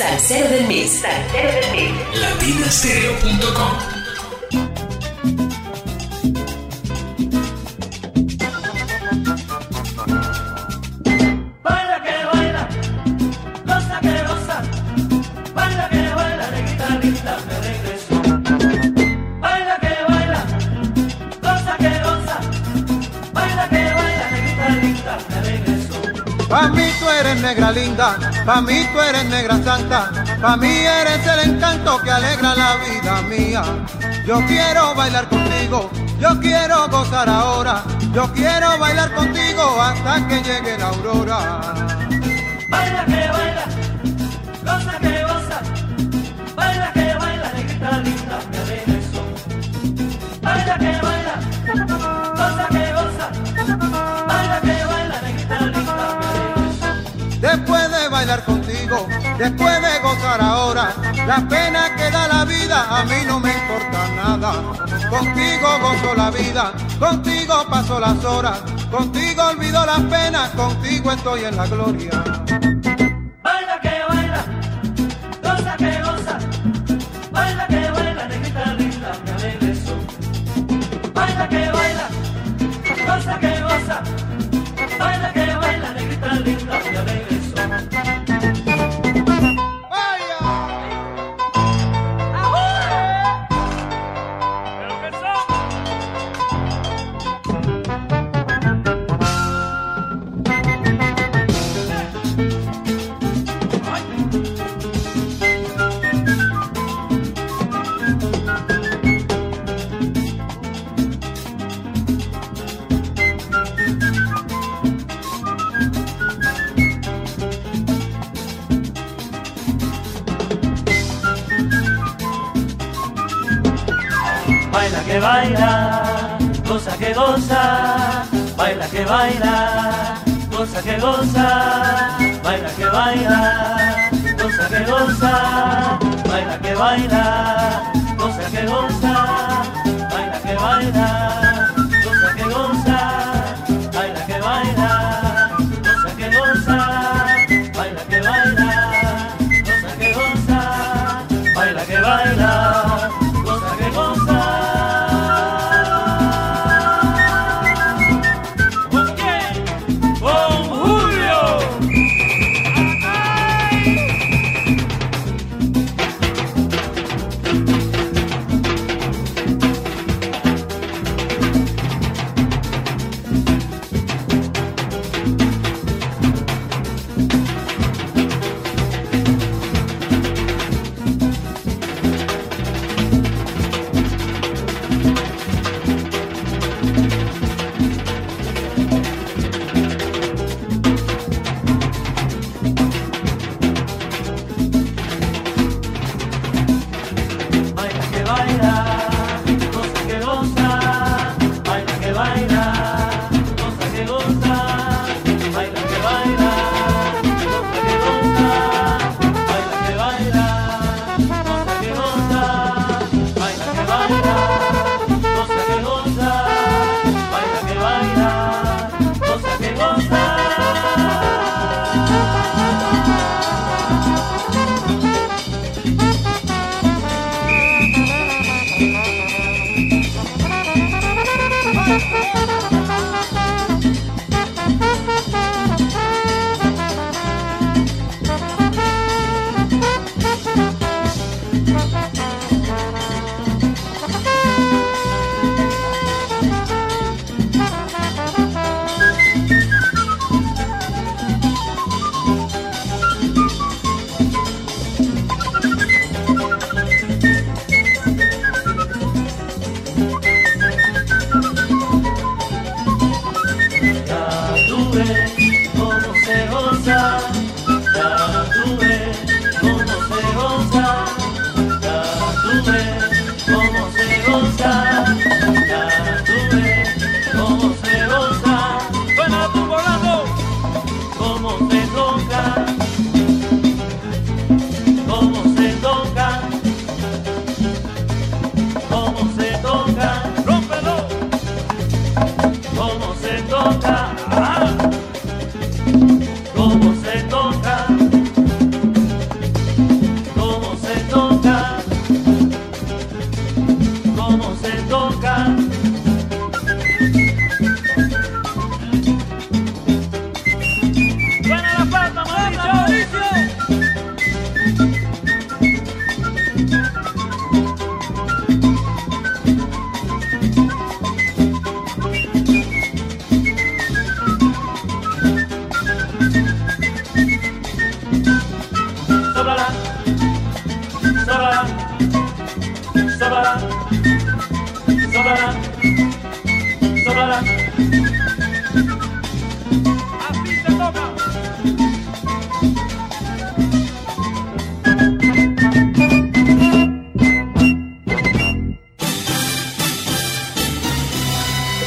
Salsero del Mix. Salsero del Mix. Latinastereo.com Pa' mí tú eres negra linda, pa' mí tú eres negra santa, pa' mí eres el encanto que alegra la vida mía. Yo quiero bailar contigo, yo quiero gozar ahora, yo quiero bailar contigo hasta que llegue la aurora. Baila bailar contigo, después de gozar ahora, la pena que da la vida a mí no me importa nada. Contigo gozo la vida, contigo paso las horas, contigo olvido las penas, contigo estoy en la gloria. Baila que baila, goza que goza, baila que baila, negrita linda, me regreso. Baila que baila, goza que goza, baila que baila, negrita linda, me regreso. Que baila, goza que goza, baila que baila, goza que goza, baila que baila, goza que goza, baila que baila, goza que goza, baila que baila,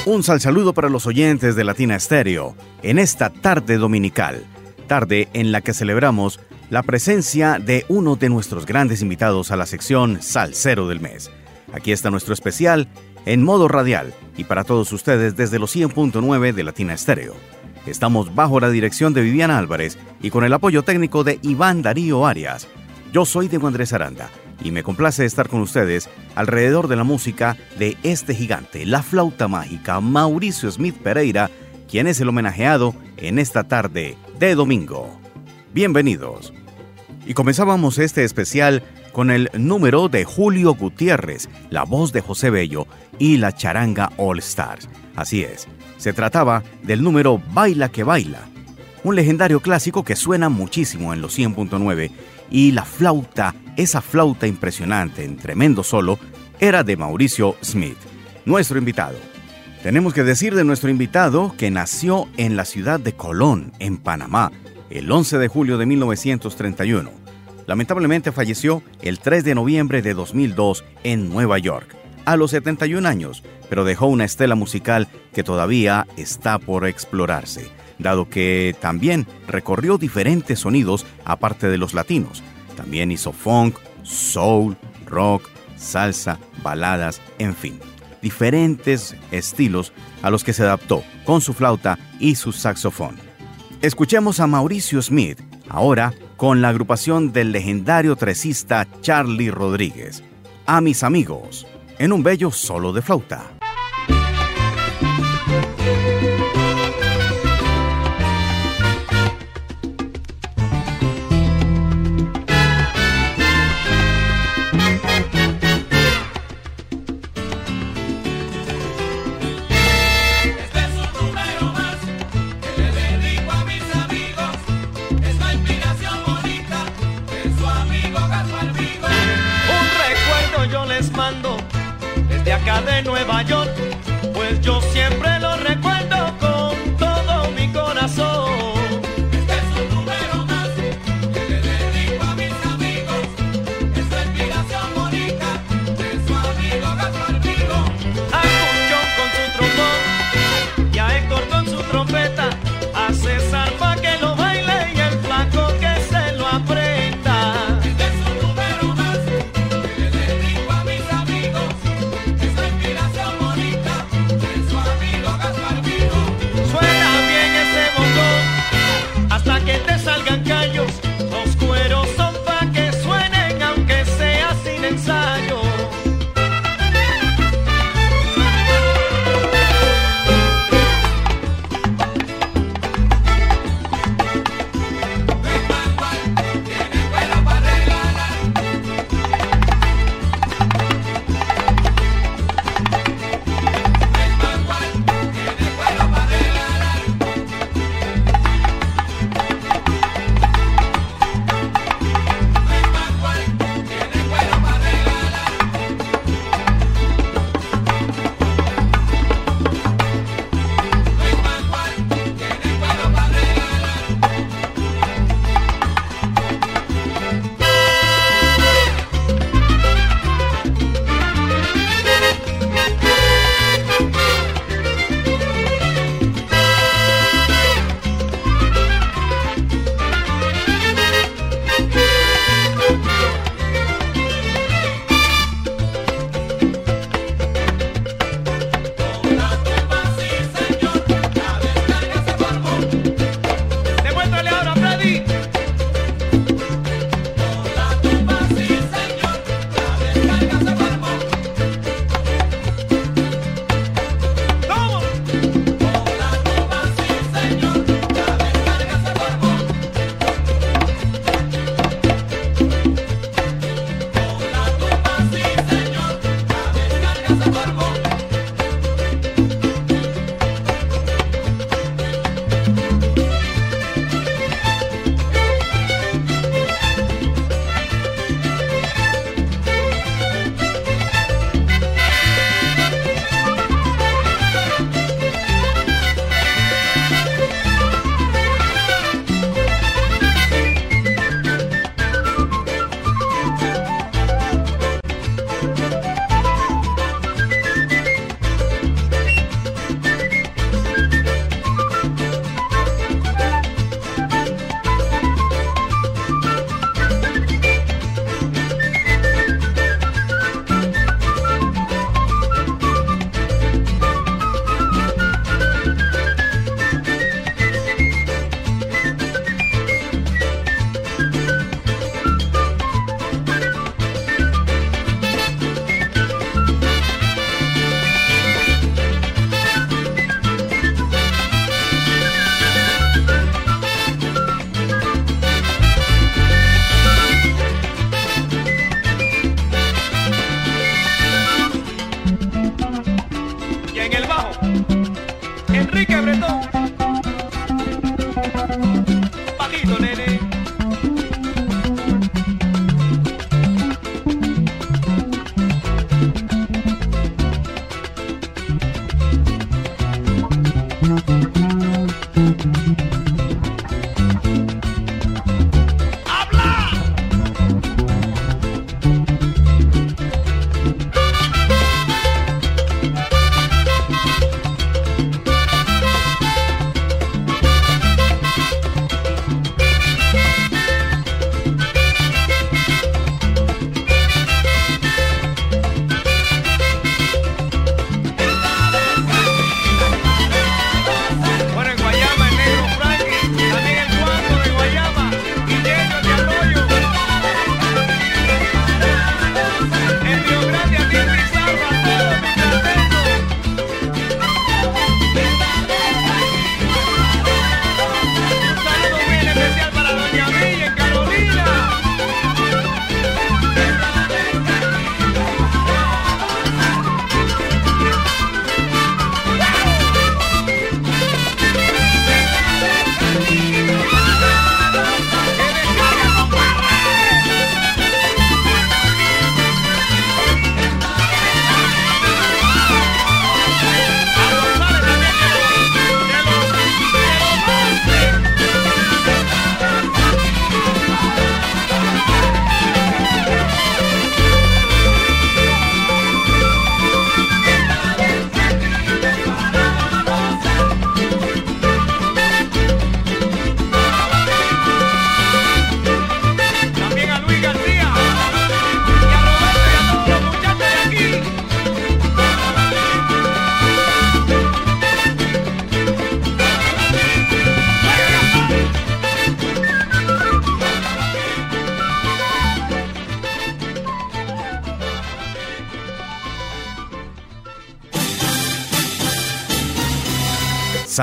Un sal saludo para los oyentes de Latina Estéreo en esta tarde dominical, tarde en la que celebramos la presencia de uno de nuestros grandes invitados a la sección Salcero del Mes. Aquí está nuestro especial en modo radial y para todos ustedes desde los 100.9 de Latina Estéreo. Estamos bajo la dirección de Viviana Álvarez y con el apoyo técnico de Iván Darío Arias. Yo soy Diego Andrés Aranda y me complace estar con ustedes alrededor de la música de este gigante, la flauta mágica Mauricio Smith Pereira, quien es el homenajeado en esta tarde de domingo. Bienvenidos. Y comenzábamos este especial con el número de Julio Gutiérrez, la voz de José Bello y la charanga All Stars. Así es, se trataba del número Baila que Baila, un legendario clásico que suena muchísimo en los 100.9 y la flauta, esa flauta impresionante en tremendo solo, era de Mauricio Smith, nuestro invitado. Tenemos que decir de nuestro invitado que nació en la ciudad de Colón, en Panamá, el 11 de julio de 1931. Lamentablemente falleció el 3 de noviembre de 2002 en Nueva York, a los 71 años, pero dejó una estela musical que todavía está por explorarse dado que también recorrió diferentes sonidos aparte de los latinos. También hizo funk, soul, rock, salsa, baladas, en fin, diferentes estilos a los que se adaptó con su flauta y su saxofón. Escuchemos a Mauricio Smith, ahora con la agrupación del legendario tresista Charlie Rodríguez. A mis amigos, en un bello solo de flauta.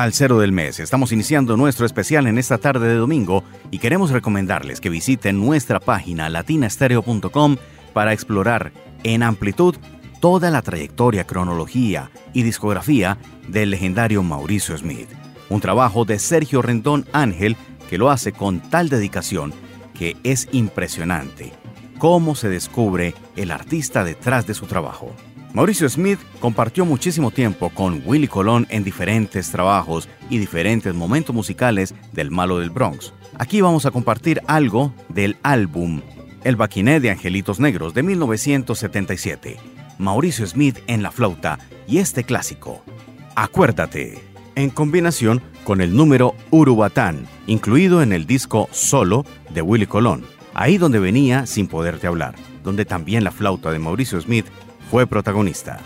Salsero del mes. Estamos iniciando nuestro especial en esta tarde de domingo y queremos recomendarles que visiten nuestra página latinastereo.com para explorar en amplitud toda la trayectoria, cronología y discografía del legendario Mauricio Smith. Un trabajo de Sergio Rendón Ángel que lo hace con tal dedicación que es impresionante cómo se descubre el artista detrás de su trabajo. Mauricio Smith compartió muchísimo tiempo con Willie Colón en diferentes trabajos y diferentes momentos musicales del Malo del Bronx. Aquí vamos a compartir algo del álbum El Baquiné de Angelitos Negros de 1977. Mauricio Smith en la flauta y este clásico, Acuérdate, en combinación con el número Urubatán, incluido en el disco Solo de Willie Colón, ahí donde venía Sin Poderte Hablar, donde también la flauta de Mauricio Smith fue protagonista.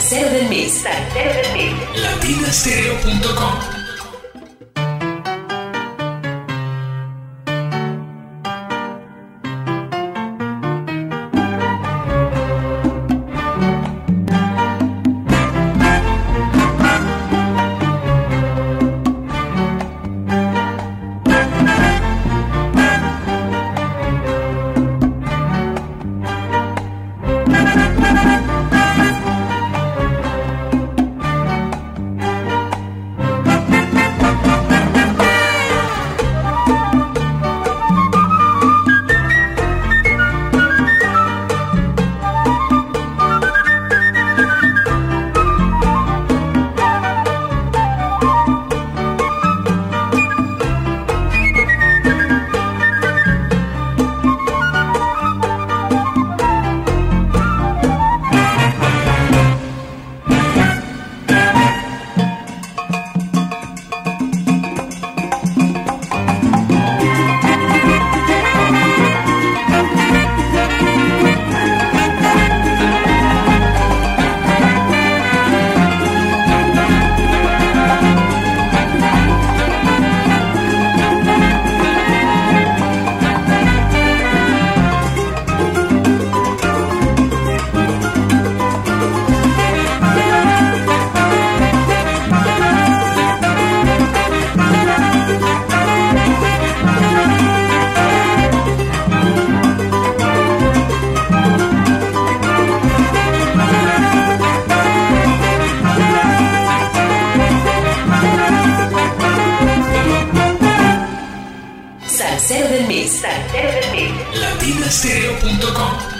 Salsero del Mix. Salsero del Mix. latinastereo.com Salsero del mes. Salsero del mes. Latinastereo.com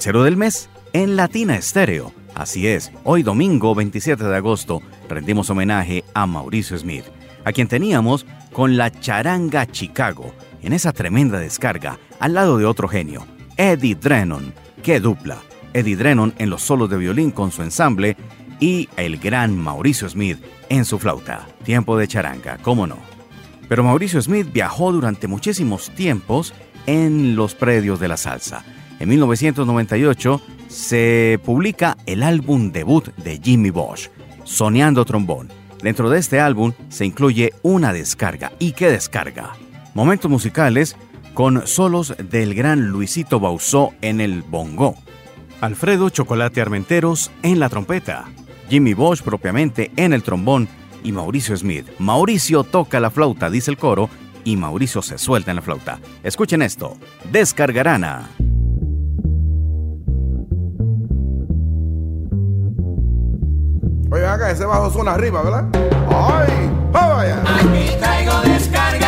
Salsero del mes en Latina Estéreo. Así es, hoy domingo 27 de agosto rendimos homenaje a Mauricio Smith, a quien teníamos con la charanga Chicago, en esa tremenda descarga, al lado de otro genio, Eddie Drennon. ¡Qué dupla! Eddie Drennon en los solos de violín con su ensamble y el gran Mauricio Smith en su flauta. Tiempo de charanga, cómo no. Pero Mauricio Smith viajó durante muchísimos tiempos en los predios de la salsa. En 1998 se publica el álbum debut de Jimmy Bosch, Soneando Trombón. Dentro de este álbum se incluye una descarga. ¿Y qué descarga? Momentos musicales con solos del gran Luisito Bausó en el bongo, Alfredo Chocolate Armenteros en la trompeta, Jimmy Bosch propiamente en el trombón y Mauricio Smith. Mauricio toca la flauta, dice el coro, y Mauricio se suelta en la flauta. Escuchen esto, Descargarana. Oye, acá ese bajo suena arriba, ¿verdad? ¡Ay! ¡Vaya! Aquí traigo descargarana,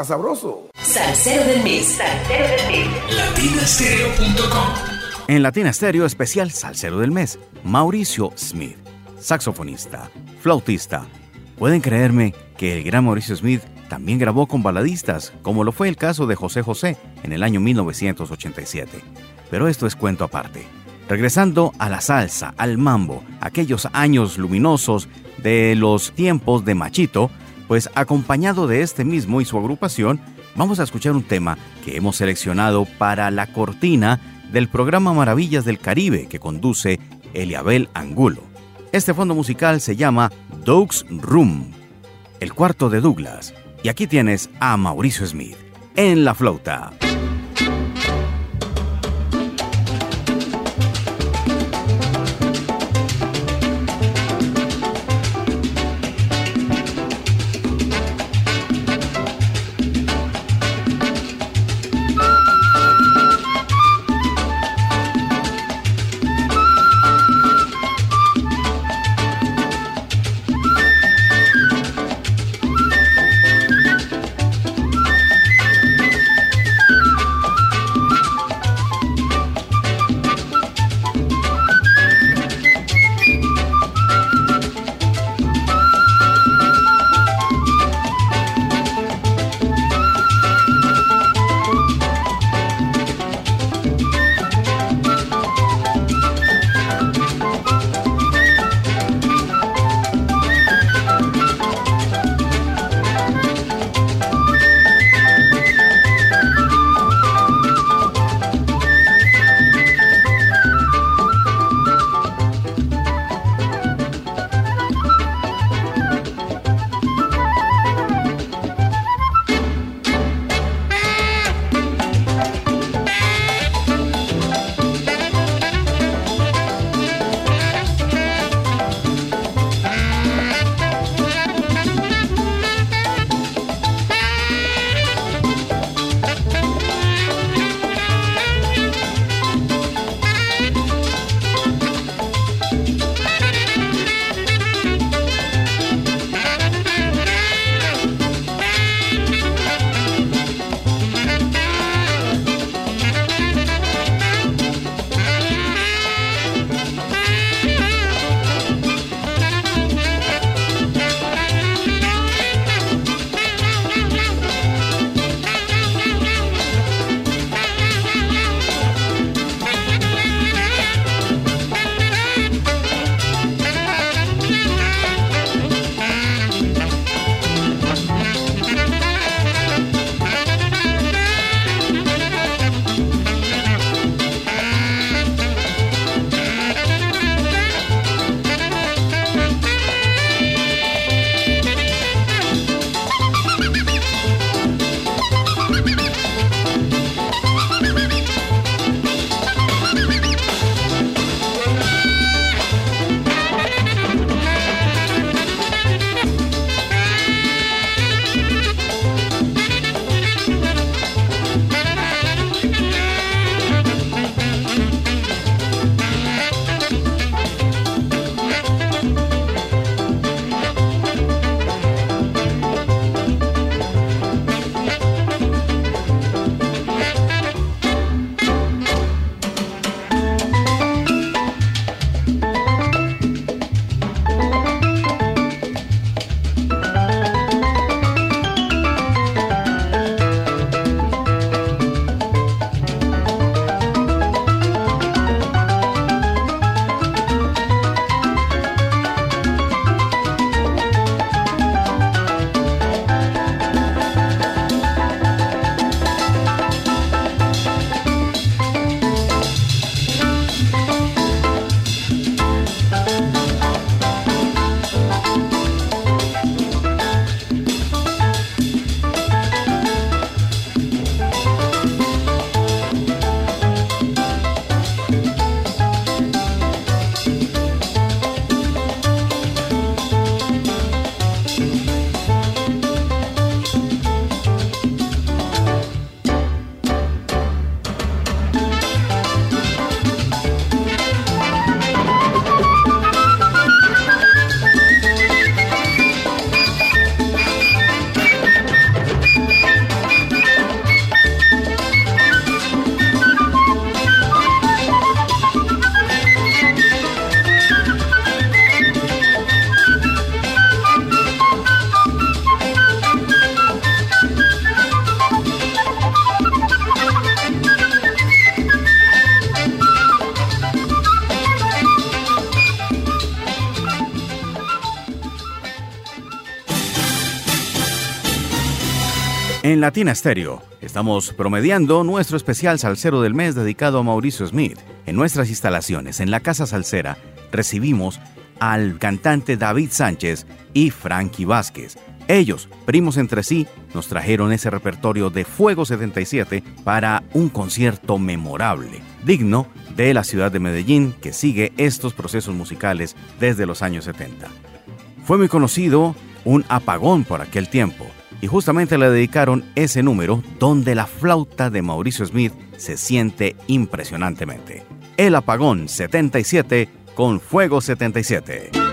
está sabroso. Salsero del mes. Salsero del mes. latinastereo.com. En Latina Stereo especial Salsero del Mes, Mauricio Smith, saxofonista, flautista. Pueden creerme que el gran Mauricio Smith también grabó con baladistas, como lo fue el caso de José José en el año 1987. Pero esto es cuento aparte. Regresando a la salsa, al mambo, aquellos años luminosos de los tiempos de Machito, pues acompañado de este mismo y su agrupación, vamos a escuchar un tema que hemos seleccionado para la cortina del programa Maravillas del Caribe que conduce Eliabel Angulo. Este fondo musical se llama Doug's Room, el cuarto de Douglas. Y aquí tienes a Mauricio Smith en la flauta. En Latina Stereo estamos promediando nuestro especial Salsero del Mes dedicado a Mauricio Smith. En nuestras instalaciones, en la Casa Salsera, recibimos al cantante David Sánchez y Frankie Vázquez. Ellos, primos entre sí, nos trajeron ese repertorio de Fuego 77 para un concierto memorable, digno de la ciudad de Medellín que sigue estos procesos musicales desde los años 70. Fue muy conocido un apagón por aquel tiempo y justamente le dedicaron ese número donde la flauta de Mauricio Smith se siente impresionantemente. El apagón 77 con Fuego 77.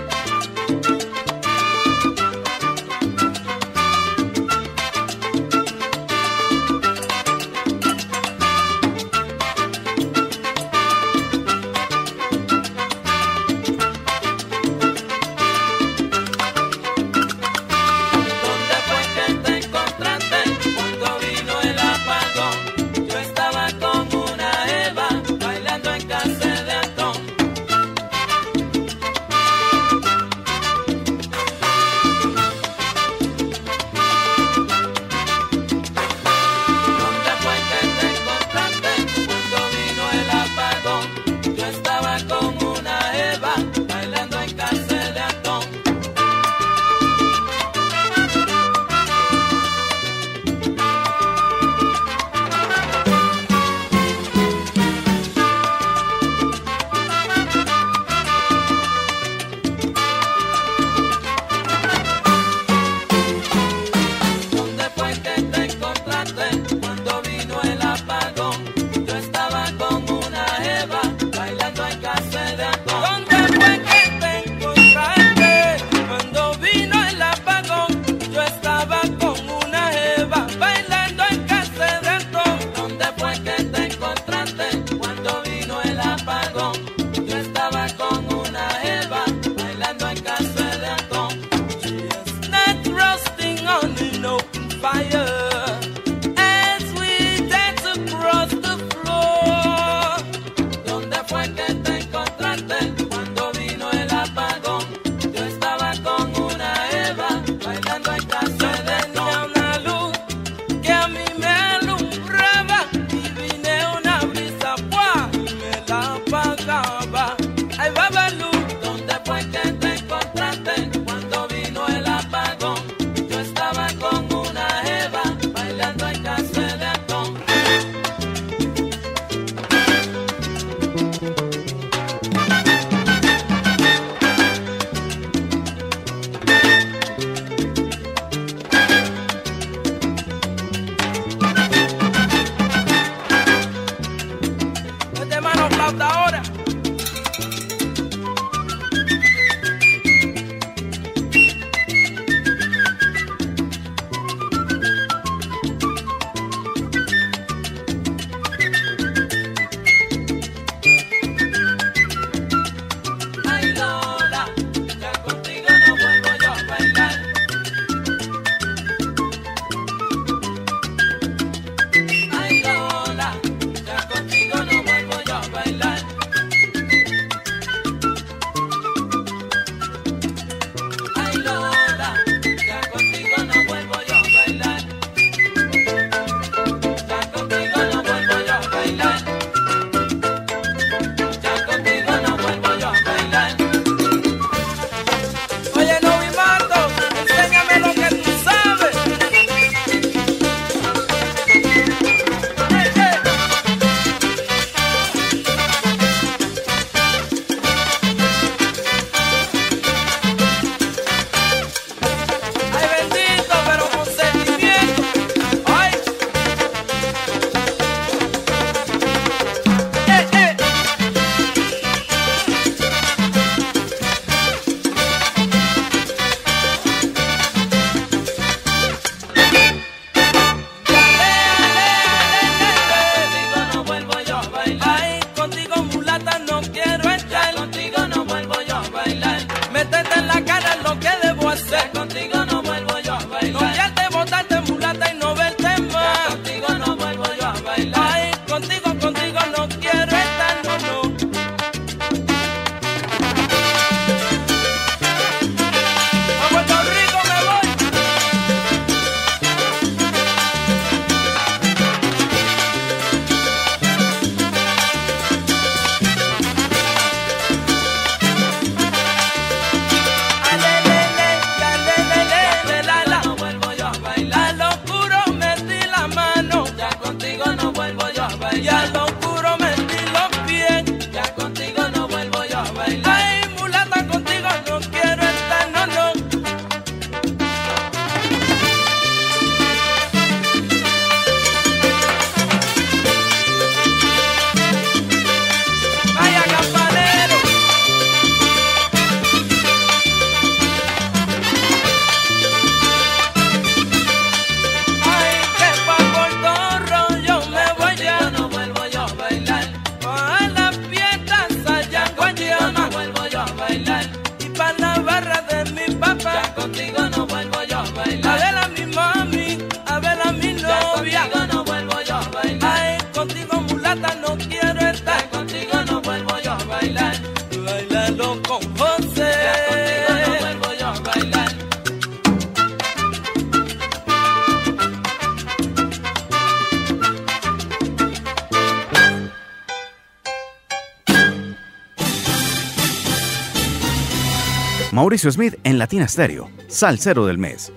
Mauricio Smith en Latina Stereo, Salsero del Mes.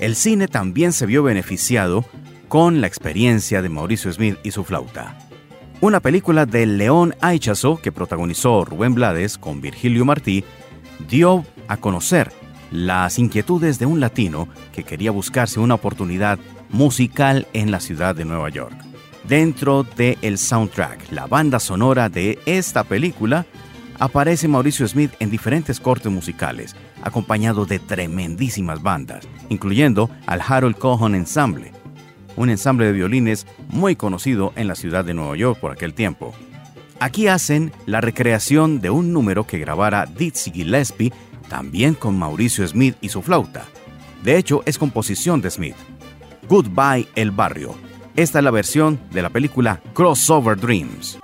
El cine también se vio beneficiado con la experiencia de Mauricio Smith y su flauta. Una película de León Aichazo que protagonizó Rubén Blades con Virgilio Martí dio a conocer las inquietudes de un latino que quería buscarse una oportunidad musical en la ciudad de Nueva York. Dentro del el soundtrack, la banda sonora de esta película, aparece Mauricio Smith en diferentes cortes musicales, acompañado de tremendísimas bandas, incluyendo al Harold Cohen Ensemble, un ensamble de violines muy conocido en la ciudad de Nueva York por aquel tiempo. Aquí hacen la recreación de un número que grabara Dizzy Gillespie, también con Mauricio Smith y su flauta. De hecho, es composición de Smith. Goodbye El Barrio. Esta es la versión de la película Crossover Dreams.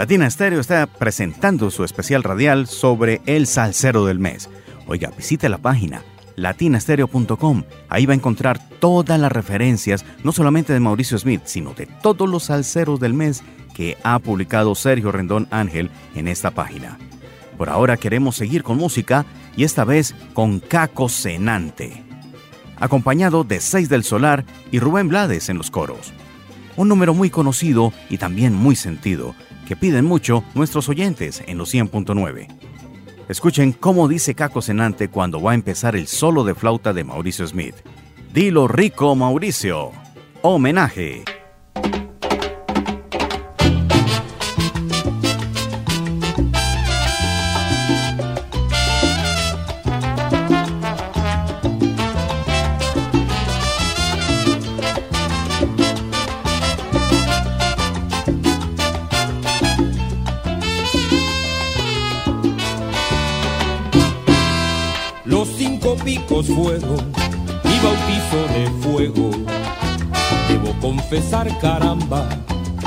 Latina Estéreo está presentando su especial radial sobre el salsero del mes. Oiga, visite la página latinastereo.com. Ahí va a encontrar todas las referencias, no solamente de Mauricio Smith, sino de todos los salseros del mes que ha publicado Sergio Rendón Ángel en esta página. Por ahora queremos seguir con música y esta vez con Caco Cenante, acompañado de Seis del Solar y Rubén Blades en los coros. Un número muy conocido y también muy sentido, que piden mucho nuestros oyentes en los 100.9. Escuchen cómo dice Caco Cenante cuando va a empezar el solo de flauta de Mauricio Smith. Dilo rico, Mauricio. Homenaje. Fuego y bautizo de fuego. Debo confesar, caramba,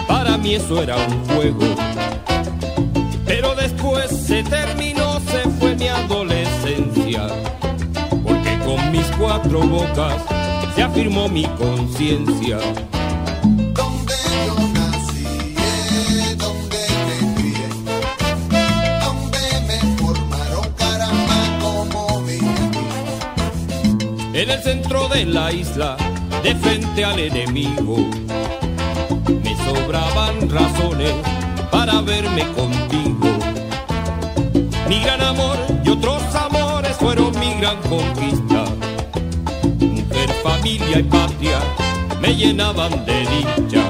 para mí eso era un juego. Pero después se terminó, se fue mi adolescencia. Porque con mis cuatro bocas se afirmó mi conciencia. En el centro de la isla, de frente al enemigo. Me sobraban razones para verme contigo. Mi gran amor y otros amores fueron mi gran conquista. Mujer, familia y patria me llenaban de dicha.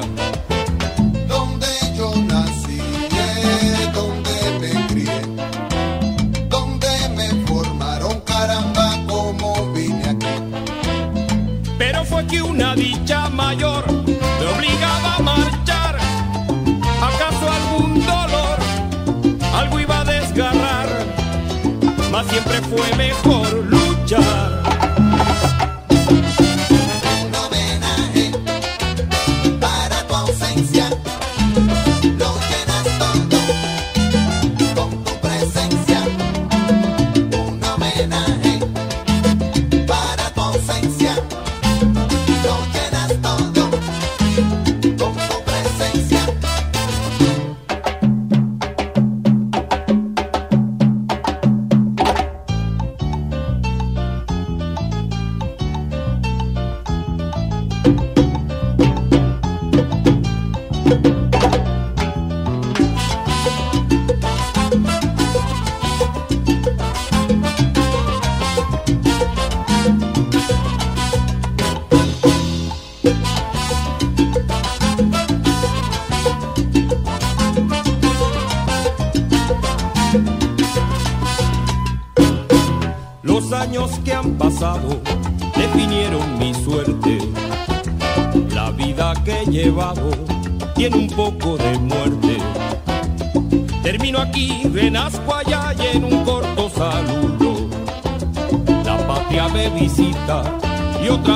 Fue mejor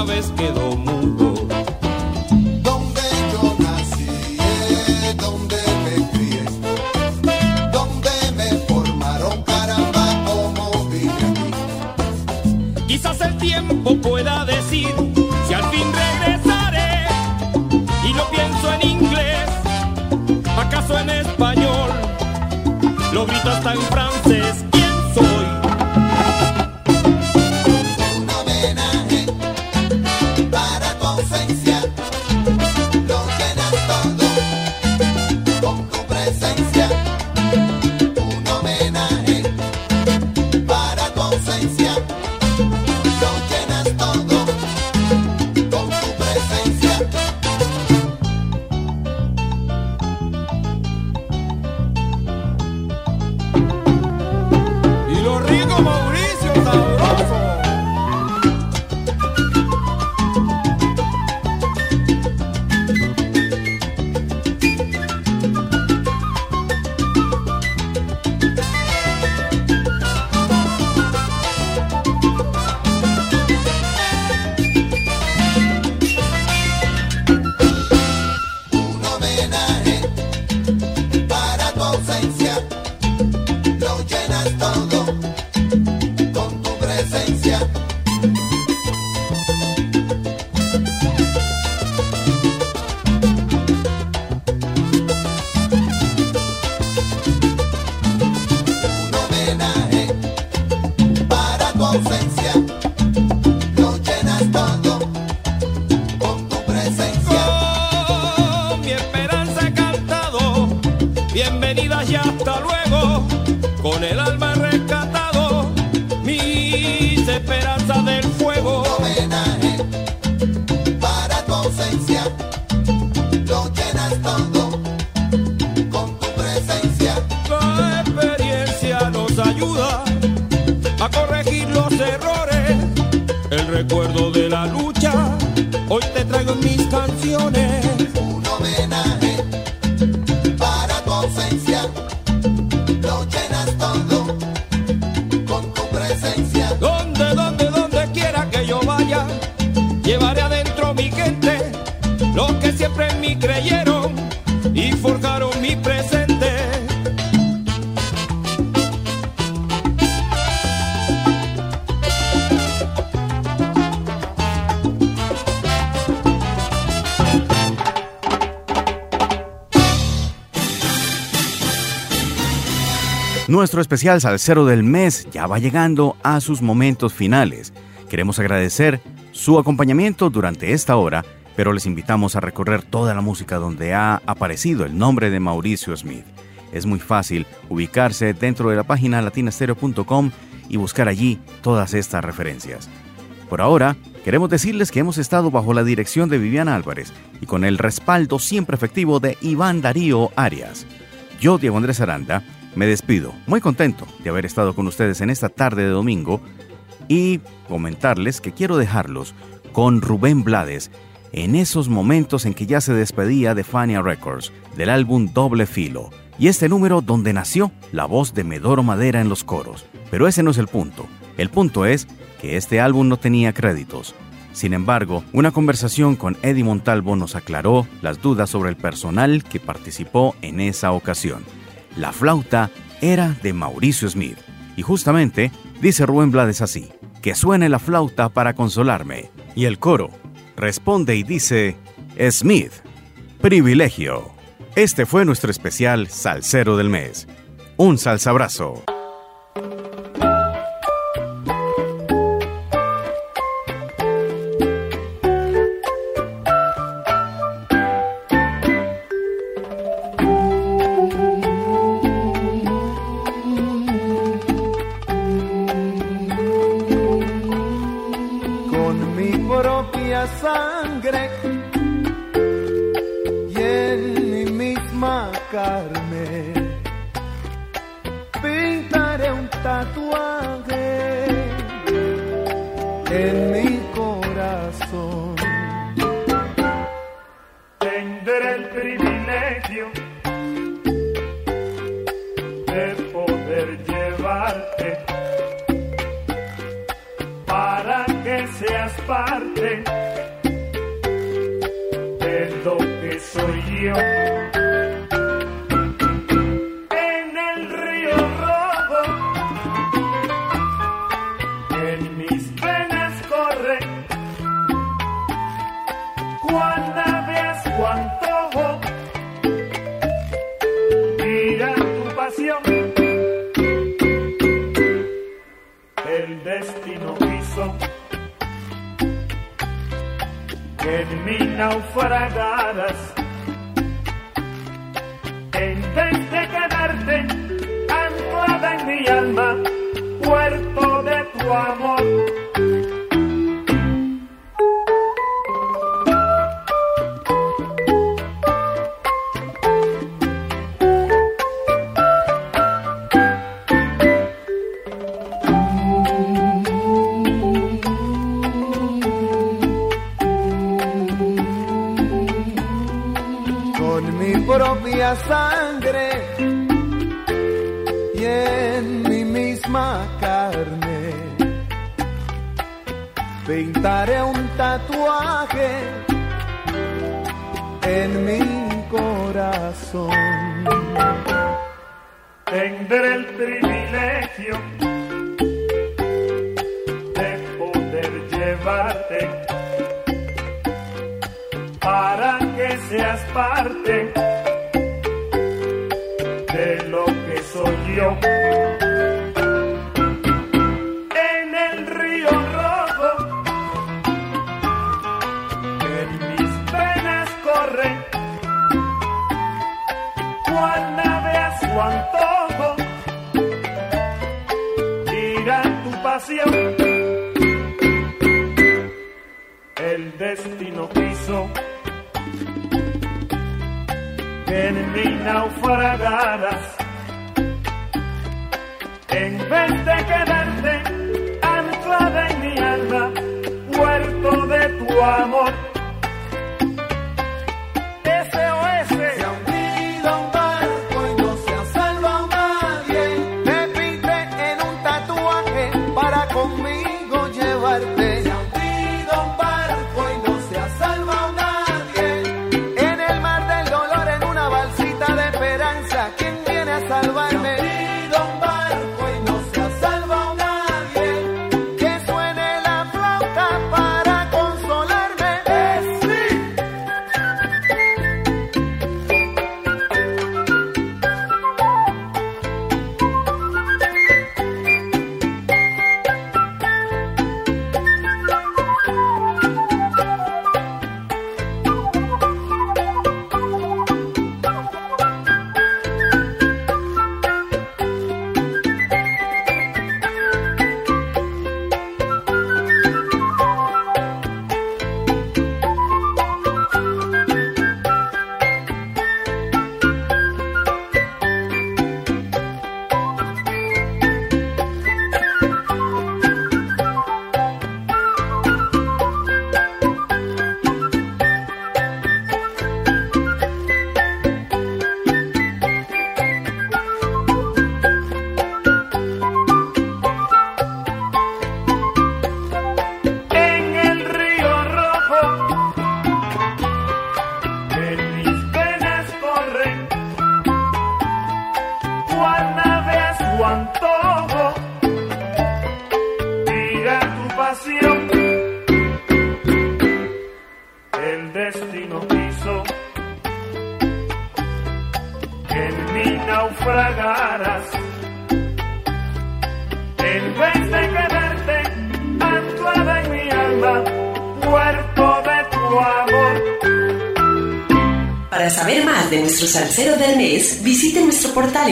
vez quedó mudo. Donde yo nací, donde me crié, donde me formaron, caramba, como vine aquí. Quizás el tiempo pueda decir si al fin regresaré y no pienso en inglés, acaso en español, lo gritas tan franco con el alma rescatado, Nuestro especial Salsero del mes ya va llegando a sus momentos finales. Queremos agradecer su acompañamiento durante esta hora, pero les invitamos a recorrer toda la música donde ha aparecido el nombre de Mauricio Smith. Es muy fácil ubicarse dentro de la página latinastereo.com y buscar allí todas estas referencias. Por ahora, queremos decirles que hemos estado bajo la dirección de Viviana Álvarez y con el respaldo siempre efectivo de Iván Darío Arias. Yo, Diego Andrés Aranda, me despido, muy contento de haber estado con ustedes en esta tarde de domingo y comentarles que quiero dejarlos con Rubén Blades en esos momentos en que ya se despedía de Fania Records, del álbum Doble Filo, y este número donde nació la voz de Medoro Madera en los coros. Pero ese no es el punto. El punto es que este álbum no tenía créditos. Sin embargo, una conversación con Eddie Montalvo nos aclaró las dudas sobre el personal que participó en esa ocasión. La flauta era de Mauricio Smith. Y justamente, dice Rubén Blades así, que suene la flauta para consolarme. Y el coro responde y dice, Smith, privilegio. Este fue nuestro especial Salsero del Mes. Un salsabrazo.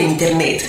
Internet